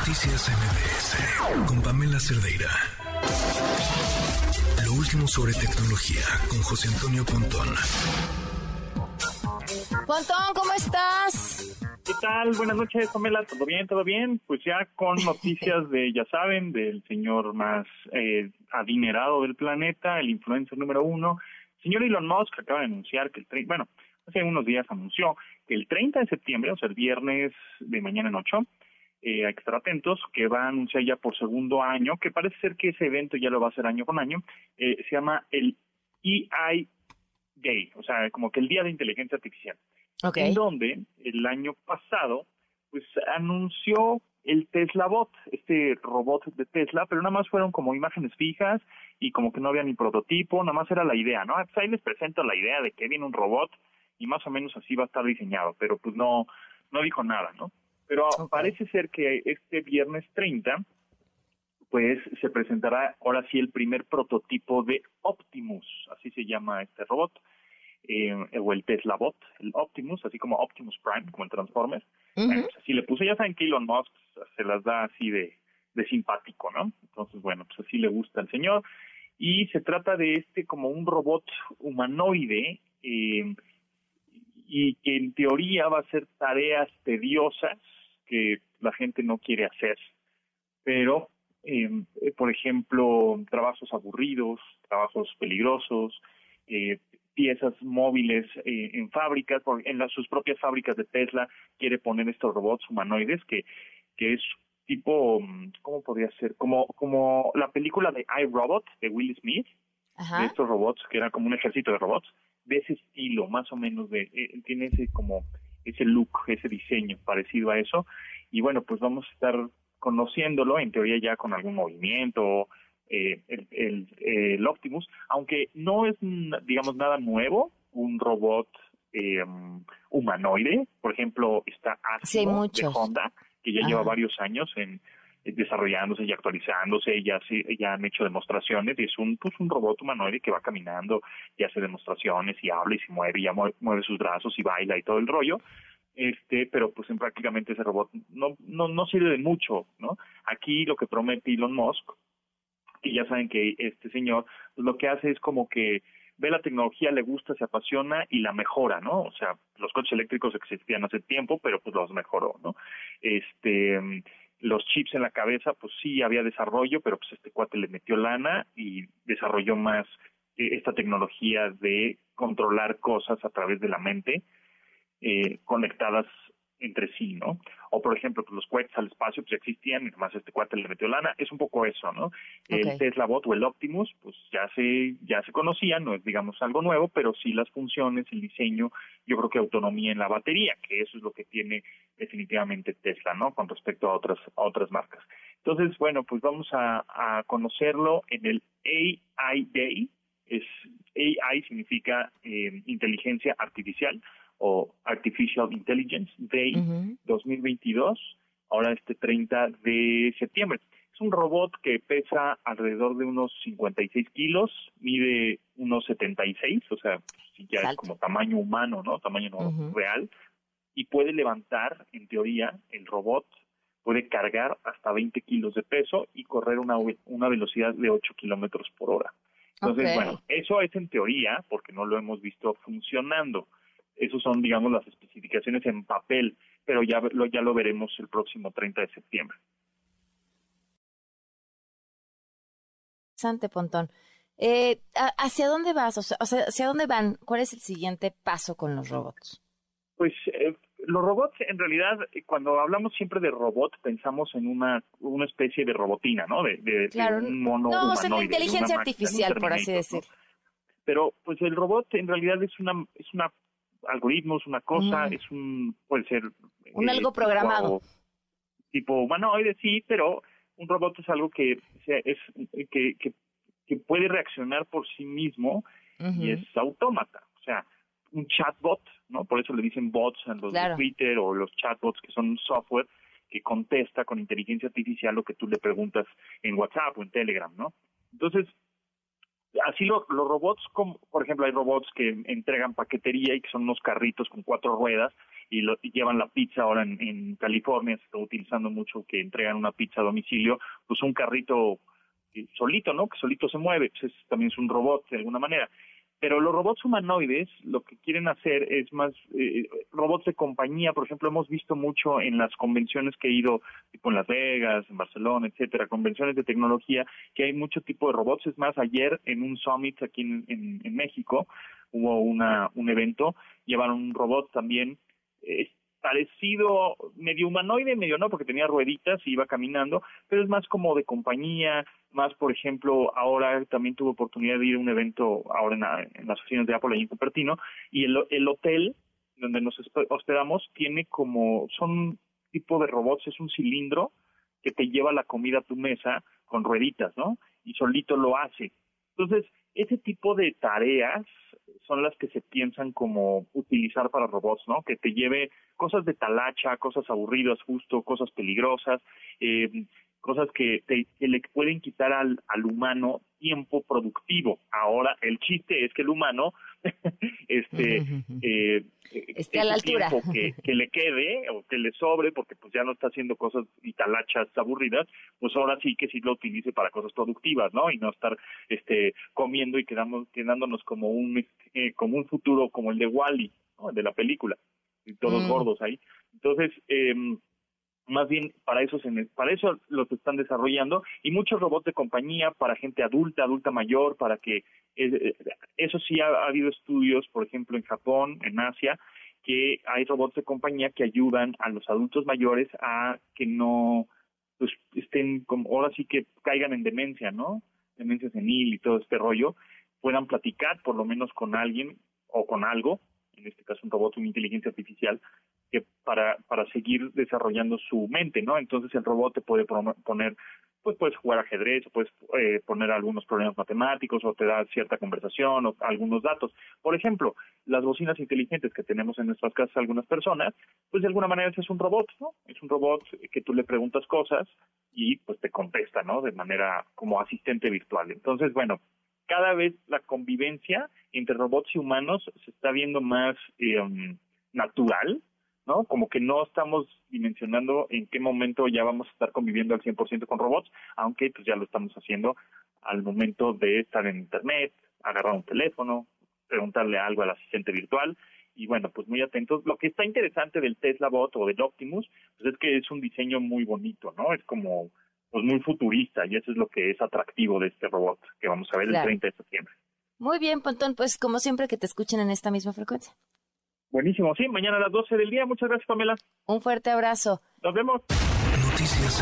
Noticias MBS con Pamela Cerdeira. Lo último sobre tecnología con José Antonio Pontón. Pontón, ¿cómo estás? ¿Qué tal? Buenas noches, Pamela. ¿Todo bien? ¿Todo bien? Pues ya con noticias de, ya saben, del señor más eh, adinerado del planeta, el influencer número uno, señor Elon Musk, acaba de anunciar que el, bueno, hace unos días anunció que el 30 de septiembre, o sea, el viernes de mañana en ocho, eh, que estar atentos, que va a anunciar ya por segundo año, que parece ser que ese evento ya lo va a hacer año con año, eh, se llama el EI Day, o sea, como que el Día de Inteligencia Artificial. En donde el año pasado, pues anunció el Tesla Bot, este robot de Tesla, pero nada más fueron como imágenes fijas y como que no había ni prototipo, nada más era la idea, ¿no? Pues ahí les presento la idea de que viene un robot y más o menos así va a estar diseñado, pero pues no, no dijo nada, ¿no? Pero parece ser que este viernes 30, pues se presentará ahora sí el primer prototipo de Optimus, así se llama este robot, eh, o el Tesla Bot, el Optimus, así como Optimus Prime, como el Transformers. Pues así le puse, ya saben que Elon Musk se las da así de, de simpático, ¿no? Entonces, bueno, pues así le gusta al señor. Y se trata de este como un robot humanoide eh, y que en teoría va a hacer tareas tediosas que la gente no quiere hacer. Pero, em, eh, por ejemplo, trabajos aburridos, trabajos peligrosos, eh, piezas móviles eh, en fábricas, en las, sus propias fábricas de Tesla quiere poner estos robots humanoides que, que es tipo, mm, ¿cómo podría ser? Como, como la película de iRobot de Will Smith, de estos robots, que era como un ejército de robots, de ese estilo, más o menos, de eh, tiene ese como ese look, ese diseño parecido a eso. Y bueno, pues vamos a estar conociéndolo, en teoría ya con algún movimiento, eh, el, el, Optimus, aunque no es, digamos, nada nuevo, un robot eh, humanoide. Por ejemplo, está Asimo de Honda, que ya lleva varios años en desarrollándose y actualizándose, ya se, ya han hecho demostraciones y es un pues un robot humanoide que va caminando y hace demostraciones y habla y se mueve y ya mueve, sus brazos y baila y todo el rollo este pero pues en prácticamente ese robot no no no sirve de mucho no aquí lo que promete Elon Musk y ya saben que este señor pues, lo que hace es como que ve la tecnología, le gusta, se apasiona y la mejora, ¿no? O sea, los coches eléctricos existían hace tiempo, pero pues los mejoró, ¿no? Este, los chips en la cabeza, pues sí había desarrollo, pero pues este cuate le metió lana y desarrolló más eh, esta tecnología de controlar cosas a través de la mente eh, conectadas entre sí, ¿no? O por ejemplo, pues los cohetes al espacio pues existían, y además este cuate le metió lana, es un poco eso, ¿no? El Tesla Bot o el Optimus, pues ya se ya se conocían, no es digamos algo nuevo, pero sí las funciones, el diseño, yo creo que autonomía en la batería, que eso es lo que tiene definitivamente Tesla, ¿no? Con respecto a otras a otras marcas. Entonces, bueno, pues vamos a, a conocerlo en el AI Day, es AI significa eh, inteligencia artificial o Artificial Intelligence Day 2022, ahora este 30 de septiembre. Es un robot que pesa alrededor de unos 56 kilos, mide unos 76, o sea, ya es como tamaño humano, ¿no? Tamaño real, y puede levantar, en teoría, el robot puede cargar hasta 20 kilos de peso y correr una, una velocidad de 8 kilómetros por hora. Entonces, bueno, eso es en teoría, porque no lo hemos visto funcionando. Esos son, digamos, las especificaciones en papel, pero ya lo, ya lo veremos el próximo 30 de septiembre. Sante Pontón. Eh, ¿Hacia dónde vas? O sea, ¿hacia dónde van? ¿Cuál es el siguiente paso con los robots? Pues eh, los robots, en realidad, eh, cuando hablamos siempre de robot, pensamos en una, una especie de robotina, ¿no? De, un mono No, o sea, la inteligencia artificial, por así decirlo. Pero, pues el robot en realidad es una, es una algoritmos, una cosa, es un, puede ser... Un eh, algo programado. Tipo, humanoide, sí, pero un robot es algo que, es, que, que, puede reaccionar por sí mismo y es autómata. O sea, un chatbot, ¿no? Por eso le dicen bots en los de Twitter o los chatbots que son software que contesta con inteligencia artificial lo que tú le preguntas en WhatsApp o en Telegram, ¿no? Entonces, así los robots, como, por ejemplo, hay robots que entregan paquetería y que son unos carritos con cuatro ruedas y, lo, llevan la pizza ahora en, California, se está utilizando mucho que entregan una pizza a domicilio, pues un carrito solito, ¿no? Que solito se mueve, pues también es un robot de alguna manera. Pero los robots humanoides lo que quieren hacer es más eh, robots de compañía. Por ejemplo, hemos visto mucho en las convenciones que he ido, tipo en Las Vegas, en Barcelona, etcétera, convenciones de tecnología, que hay mucho tipo de robots. Es más, ayer en un summit aquí en, en, México hubo una, un evento, llevaron un robot también. Eh, parecido, medio humanoide, medio no, porque tenía rueditas y iba caminando, pero es más como de compañía, más, por ejemplo, ahora también tuve oportunidad de ir a un evento ahora en, las oficinas de Apple ahí en Cupertino, y el, el hotel donde nos hospedamos tiene como, son tipo de robots, es un cilindro que te lleva la comida a tu mesa con rueditas, ¿no? Y solito lo hace. Entonces, ese tipo de tareas son las que se piensan como utilizar para robots, ¿no? Que te lleve cosas de talacha, cosas aburridas justo, cosas peligrosas, eh, cosas que, te, le pueden quitar al, al humano tiempo productivo. Ahora, el chiste es que el humano este eh, esté a la altura que, que, le quede o que le sobre porque pues ya no está haciendo cosas y talachas aburridas pues ahora sí que sí lo utilice para cosas productivas no y no estar este comiendo y quedamos quedándonos como un eh, como un futuro como el de Wally -E, de la película y todos mm. gordos ahí entonces eh, más bien para eso se, para eso los están desarrollando y muchos robots de compañía para gente adulta, adulta mayor, para que eh, eh, eso sí ha, habido estudios, por ejemplo en Japón, en Asia, que hay robots de compañía que ayudan a los adultos mayores a que no pues estén como ahora sí que caigan en demencia, ¿no? Demencia senil y todo este rollo, puedan platicar por lo menos con alguien o con algo, en este caso un robot, una inteligencia artificial, que para, para seguir desarrollando su mente, ¿no? Entonces el robot te puede poner, pues puedes jugar ajedrez, o puedes eh, poner algunos problemas matemáticos, o te da cierta conversación, o algunos datos. Por ejemplo, las bocinas inteligentes que tenemos en nuestras casas algunas personas, pues de alguna manera es un robot, ¿no? Es un robot que tú le preguntas cosas y pues te contesta, ¿no? De manera como asistente virtual. Entonces, bueno, cada vez la convivencia entre robots y humanos se está viendo más eh, natural, ¿no? Como que no estamos dimensionando en qué momento ya vamos a estar conviviendo al 100% con robots, aunque pues ya lo estamos haciendo al momento de estar en internet, agarrar un teléfono, preguntarle algo al asistente virtual y bueno, pues muy atentos. Lo que está interesante del Tesla Bot o del Optimus, pues es que es un diseño muy bonito, ¿no? Es como pues muy futurista y eso es lo que es atractivo de este robot que vamos a ver el 30 de septiembre. Muy bien, Pontón, pues como siempre que te escuchen en esta misma frecuencia. Buenísimo, sí, mañana a las 12 del día. Muchas gracias, Pamela. Un fuerte abrazo. Nos vemos. Noticias